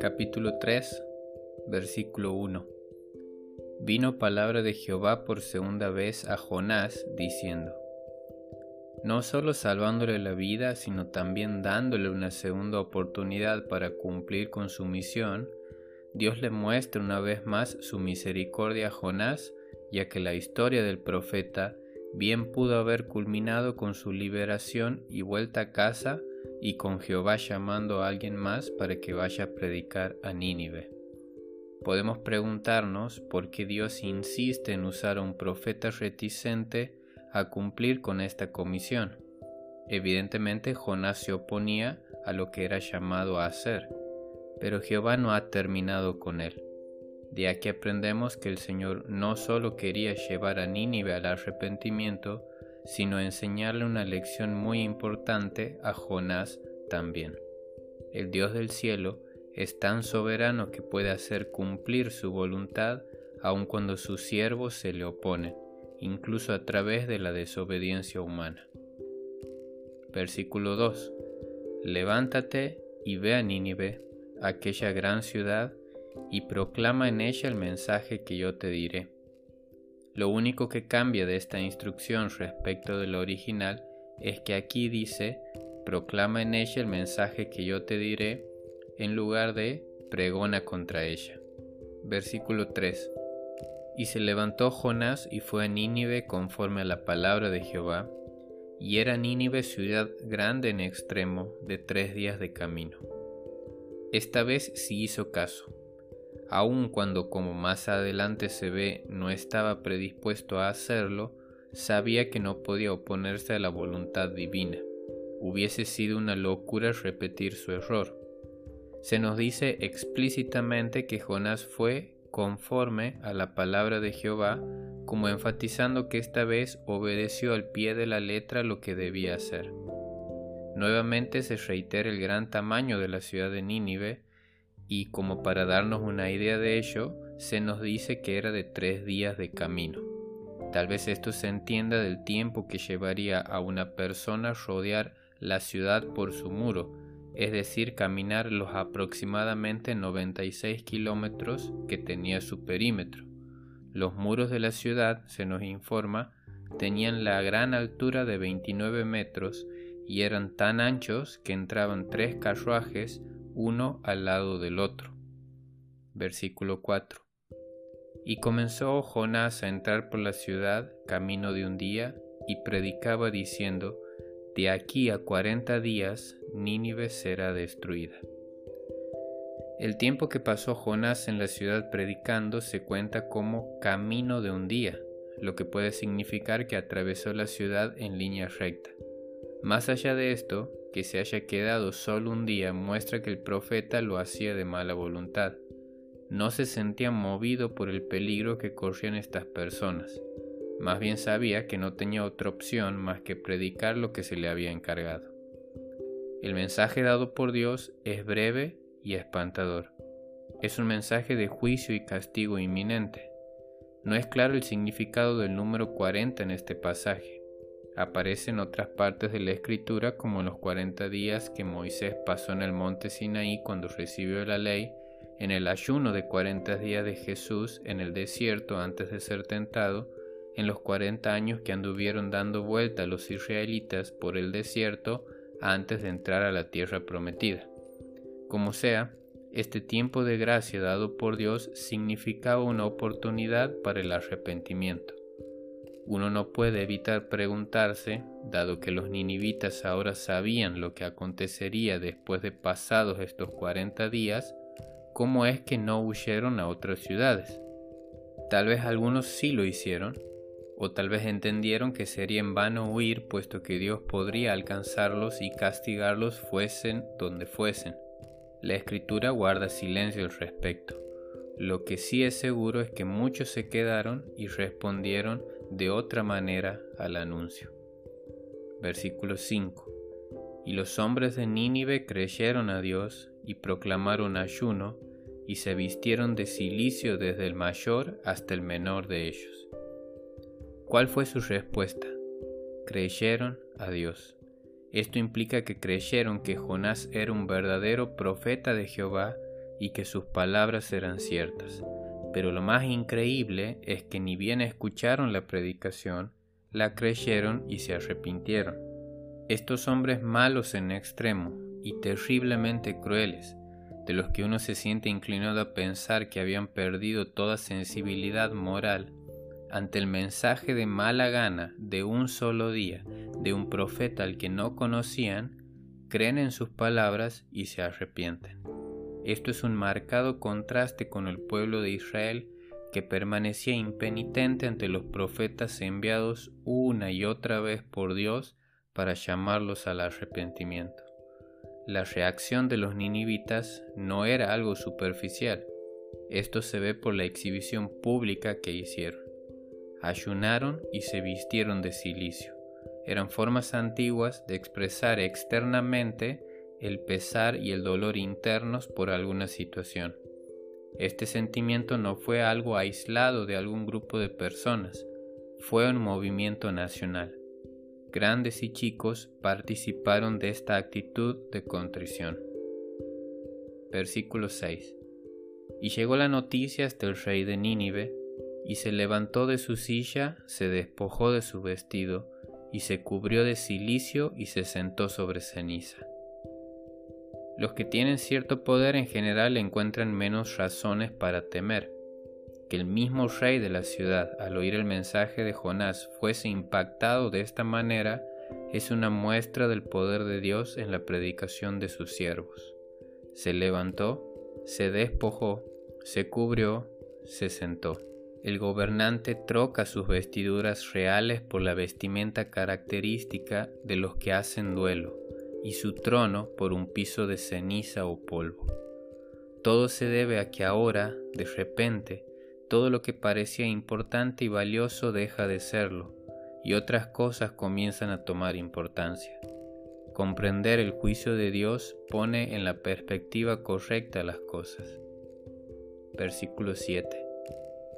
Capítulo 3, versículo 1. Vino palabra de Jehová por segunda vez a Jonás, diciendo, no solo salvándole la vida, sino también dándole una segunda oportunidad para cumplir con su misión, Dios le muestra una vez más su misericordia a Jonás, ya que la historia del profeta bien pudo haber culminado con su liberación y vuelta a casa y con Jehová llamando a alguien más para que vaya a predicar a Nínive. Podemos preguntarnos por qué Dios insiste en usar a un profeta reticente a cumplir con esta comisión. Evidentemente Jonás se oponía a lo que era llamado a hacer, pero Jehová no ha terminado con él. De aquí aprendemos que el Señor no solo quería llevar a Nínive al arrepentimiento, sino enseñarle una lección muy importante a Jonás también. El Dios del cielo es tan soberano que puede hacer cumplir su voluntad aun cuando sus siervos se le oponen, incluso a través de la desobediencia humana. Versículo 2. Levántate y ve a Nínive, aquella gran ciudad, y proclama en ella el mensaje que yo te diré. Lo único que cambia de esta instrucción respecto de lo original es que aquí dice, proclama en ella el mensaje que yo te diré, en lugar de pregona contra ella. Versículo 3. Y se levantó Jonás y fue a Nínive conforme a la palabra de Jehová, y era Nínive ciudad grande en extremo, de tres días de camino. Esta vez sí hizo caso aun cuando como más adelante se ve no estaba predispuesto a hacerlo, sabía que no podía oponerse a la voluntad divina. Hubiese sido una locura repetir su error. Se nos dice explícitamente que Jonás fue conforme a la palabra de Jehová, como enfatizando que esta vez obedeció al pie de la letra lo que debía hacer. Nuevamente se reitera el gran tamaño de la ciudad de Nínive, y como para darnos una idea de ello, se nos dice que era de tres días de camino. Tal vez esto se entienda del tiempo que llevaría a una persona rodear la ciudad por su muro, es decir, caminar los aproximadamente 96 kilómetros que tenía su perímetro. Los muros de la ciudad, se nos informa, tenían la gran altura de 29 metros y eran tan anchos que entraban tres carruajes uno al lado del otro. Versículo 4. Y comenzó Jonás a entrar por la ciudad camino de un día y predicaba diciendo, De aquí a cuarenta días Nínive será destruida. El tiempo que pasó Jonás en la ciudad predicando se cuenta como camino de un día, lo que puede significar que atravesó la ciudad en línea recta. Más allá de esto, que se haya quedado solo un día muestra que el profeta lo hacía de mala voluntad. No se sentía movido por el peligro que corrían estas personas. Más bien sabía que no tenía otra opción más que predicar lo que se le había encargado. El mensaje dado por Dios es breve y espantador. Es un mensaje de juicio y castigo inminente. No es claro el significado del número 40 en este pasaje aparece en otras partes de la escritura como los 40 días que Moisés pasó en el monte Sinaí cuando recibió la ley, en el ayuno de 40 días de Jesús en el desierto antes de ser tentado, en los 40 años que anduvieron dando vuelta los israelitas por el desierto antes de entrar a la tierra prometida. Como sea, este tiempo de gracia dado por Dios significaba una oportunidad para el arrepentimiento. Uno no puede evitar preguntarse, dado que los ninivitas ahora sabían lo que acontecería después de pasados estos 40 días, cómo es que no huyeron a otras ciudades. Tal vez algunos sí lo hicieron, o tal vez entendieron que sería en vano huir puesto que Dios podría alcanzarlos y castigarlos fuesen donde fuesen. La escritura guarda silencio al respecto. Lo que sí es seguro es que muchos se quedaron y respondieron de otra manera al anuncio. Versículo 5. Y los hombres de Nínive creyeron a Dios y proclamaron ayuno y se vistieron de silicio desde el mayor hasta el menor de ellos. ¿Cuál fue su respuesta? Creyeron a Dios. Esto implica que creyeron que Jonás era un verdadero profeta de Jehová y que sus palabras eran ciertas. Pero lo más increíble es que ni bien escucharon la predicación, la creyeron y se arrepintieron. Estos hombres malos en extremo y terriblemente crueles, de los que uno se siente inclinado a pensar que habían perdido toda sensibilidad moral, ante el mensaje de mala gana de un solo día de un profeta al que no conocían, creen en sus palabras y se arrepienten. Esto es un marcado contraste con el pueblo de Israel que permanecía impenitente ante los profetas enviados una y otra vez por Dios para llamarlos al arrepentimiento. La reacción de los ninivitas no era algo superficial, esto se ve por la exhibición pública que hicieron. Ayunaron y se vistieron de silicio. Eran formas antiguas de expresar externamente el pesar y el dolor internos por alguna situación. Este sentimiento no fue algo aislado de algún grupo de personas, fue un movimiento nacional. Grandes y chicos participaron de esta actitud de contrición. Versículo 6. Y llegó la noticia hasta el rey de Nínive, y se levantó de su silla, se despojó de su vestido, y se cubrió de cilicio y se sentó sobre ceniza. Los que tienen cierto poder en general encuentran menos razones para temer. Que el mismo rey de la ciudad, al oír el mensaje de Jonás, fuese impactado de esta manera, es una muestra del poder de Dios en la predicación de sus siervos. Se levantó, se despojó, se cubrió, se sentó. El gobernante troca sus vestiduras reales por la vestimenta característica de los que hacen duelo y su trono por un piso de ceniza o polvo. Todo se debe a que ahora, de repente, todo lo que parecía importante y valioso deja de serlo, y otras cosas comienzan a tomar importancia. Comprender el juicio de Dios pone en la perspectiva correcta las cosas. Versículo 7.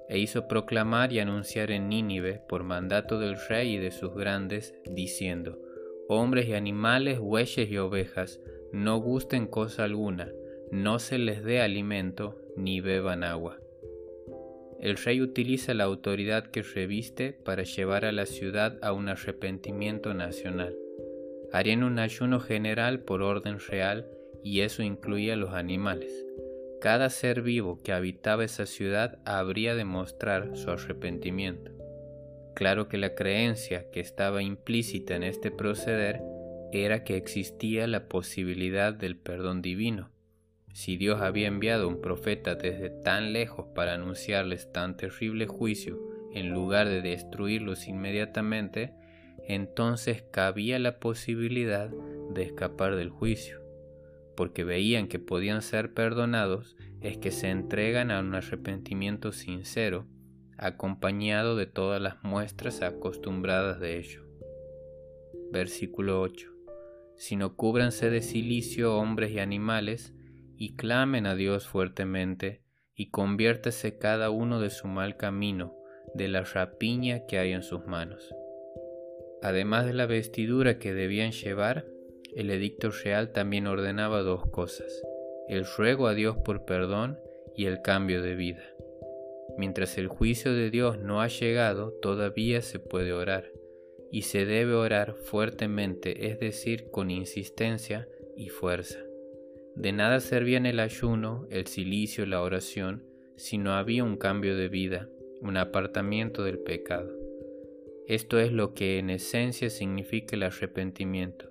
E hizo proclamar y anunciar en Nínive por mandato del rey y de sus grandes, diciendo, hombres y animales, bueyes y ovejas, no gusten cosa alguna, no se les dé alimento, ni beban agua. El rey utiliza la autoridad que reviste para llevar a la ciudad a un arrepentimiento nacional. Harían un ayuno general por orden real y eso incluía los animales. Cada ser vivo que habitaba esa ciudad habría de mostrar su arrepentimiento. Claro que la creencia que estaba implícita en este proceder era que existía la posibilidad del perdón divino. Si Dios había enviado un profeta desde tan lejos para anunciarles tan terrible juicio en lugar de destruirlos inmediatamente, entonces cabía la posibilidad de escapar del juicio. Porque veían que podían ser perdonados, es que se entregan a un arrepentimiento sincero acompañado de todas las muestras acostumbradas de ello. Versículo 8. Sino cúbranse de silicio hombres y animales, y clamen a Dios fuertemente, y conviértese cada uno de su mal camino, de la rapiña que hay en sus manos. Además de la vestidura que debían llevar, el edicto real también ordenaba dos cosas, el ruego a Dios por perdón y el cambio de vida. Mientras el juicio de Dios no ha llegado, todavía se puede orar, y se debe orar fuertemente, es decir, con insistencia y fuerza. De nada servían el ayuno, el silicio, la oración, si no había un cambio de vida, un apartamiento del pecado. Esto es lo que en esencia significa el arrepentimiento,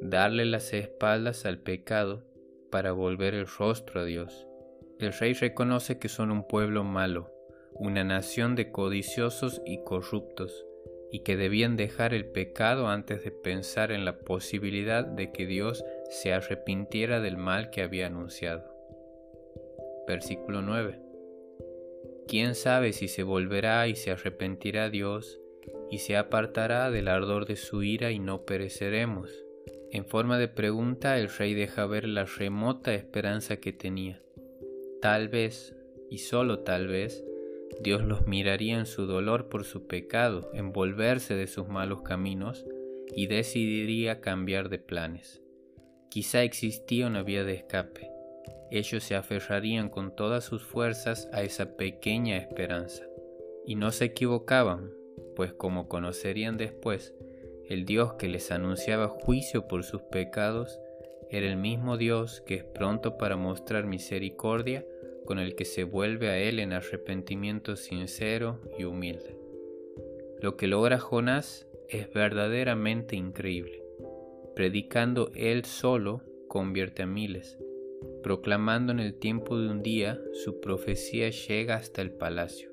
darle las espaldas al pecado para volver el rostro a Dios. El rey reconoce que son un pueblo malo, una nación de codiciosos y corruptos, y que debían dejar el pecado antes de pensar en la posibilidad de que Dios se arrepintiera del mal que había anunciado. Versículo 9. ¿Quién sabe si se volverá y se arrepentirá Dios y se apartará del ardor de su ira y no pereceremos? En forma de pregunta el rey deja ver la remota esperanza que tenía. Tal vez, y solo tal vez, Dios los miraría en su dolor por su pecado, en volverse de sus malos caminos, y decidiría cambiar de planes. Quizá existía una vía de escape, ellos se aferrarían con todas sus fuerzas a esa pequeña esperanza. Y no se equivocaban, pues como conocerían después, el Dios que les anunciaba juicio por sus pecados era el mismo Dios que es pronto para mostrar misericordia con el que se vuelve a Él en arrepentimiento sincero y humilde. Lo que logra Jonás es verdaderamente increíble. Predicando Él solo convierte a miles. Proclamando en el tiempo de un día, su profecía llega hasta el palacio.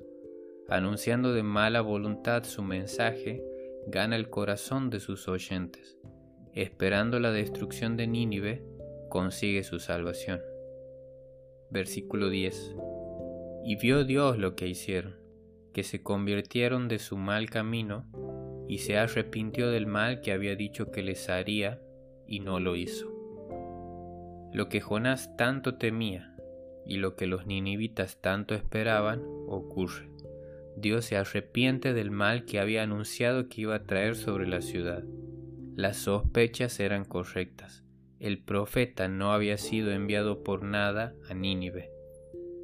Anunciando de mala voluntad su mensaje, gana el corazón de sus oyentes. Esperando la destrucción de Nínive, consigue su salvación. Versículo 10. Y vio Dios lo que hicieron, que se convirtieron de su mal camino, y se arrepintió del mal que había dicho que les haría, y no lo hizo. Lo que Jonás tanto temía, y lo que los ninivitas tanto esperaban, ocurre. Dios se arrepiente del mal que había anunciado que iba a traer sobre la ciudad. Las sospechas eran correctas el profeta no había sido enviado por nada a Nínive.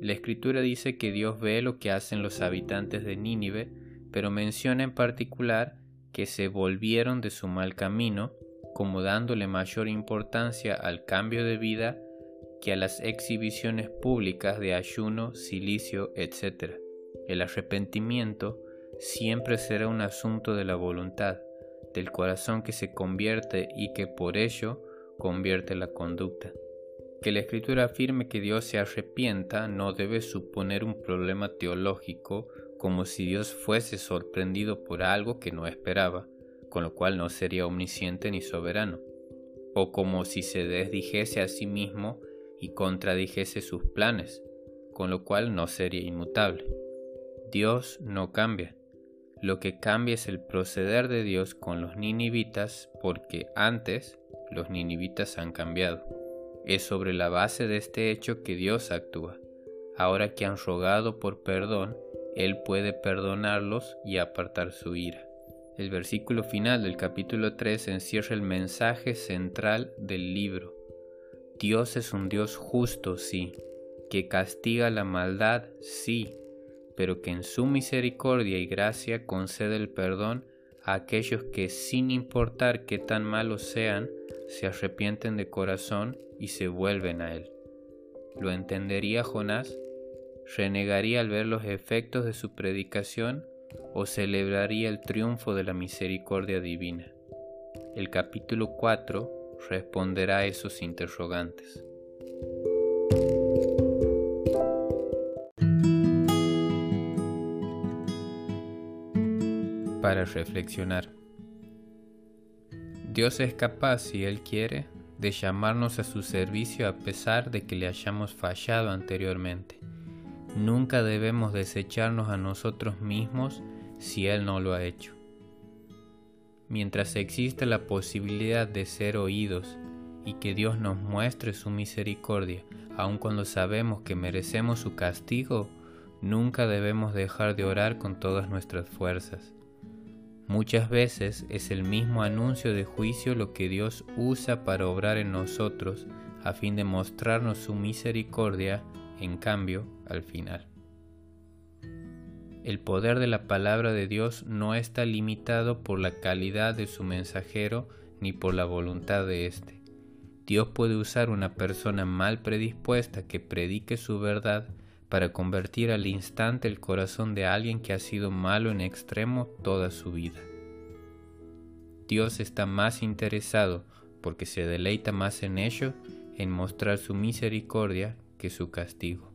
La escritura dice que Dios ve lo que hacen los habitantes de Nínive, pero menciona en particular que se volvieron de su mal camino, como dándole mayor importancia al cambio de vida que a las exhibiciones públicas de ayuno, silicio, etc. El arrepentimiento siempre será un asunto de la voluntad, del corazón que se convierte y que por ello convierte la conducta. Que la escritura afirme que Dios se arrepienta no debe suponer un problema teológico como si Dios fuese sorprendido por algo que no esperaba, con lo cual no sería omnisciente ni soberano, o como si se desdijese a sí mismo y contradijese sus planes, con lo cual no sería inmutable. Dios no cambia. Lo que cambia es el proceder de Dios con los ninivitas porque antes los ninivitas han cambiado. Es sobre la base de este hecho que Dios actúa. Ahora que han rogado por perdón, Él puede perdonarlos y apartar su ira. El versículo final del capítulo 3 encierra el mensaje central del libro. Dios es un Dios justo, sí, que castiga la maldad, sí, pero que en su misericordia y gracia concede el perdón a aquellos que sin importar qué tan malos sean, se arrepienten de corazón y se vuelven a Él. ¿Lo entendería Jonás? ¿Renegaría al ver los efectos de su predicación o celebraría el triunfo de la misericordia divina? El capítulo 4 responderá a esos interrogantes. para reflexionar. Dios es capaz, si Él quiere, de llamarnos a su servicio a pesar de que le hayamos fallado anteriormente. Nunca debemos desecharnos a nosotros mismos si Él no lo ha hecho. Mientras existe la posibilidad de ser oídos y que Dios nos muestre su misericordia, aun cuando sabemos que merecemos su castigo, nunca debemos dejar de orar con todas nuestras fuerzas. Muchas veces es el mismo anuncio de juicio lo que Dios usa para obrar en nosotros a fin de mostrarnos su misericordia, en cambio, al final. El poder de la palabra de Dios no está limitado por la calidad de su mensajero ni por la voluntad de éste. Dios puede usar una persona mal predispuesta que predique su verdad para convertir al instante el corazón de alguien que ha sido malo en extremo toda su vida. Dios está más interesado, porque se deleita más en ello, en mostrar su misericordia que su castigo.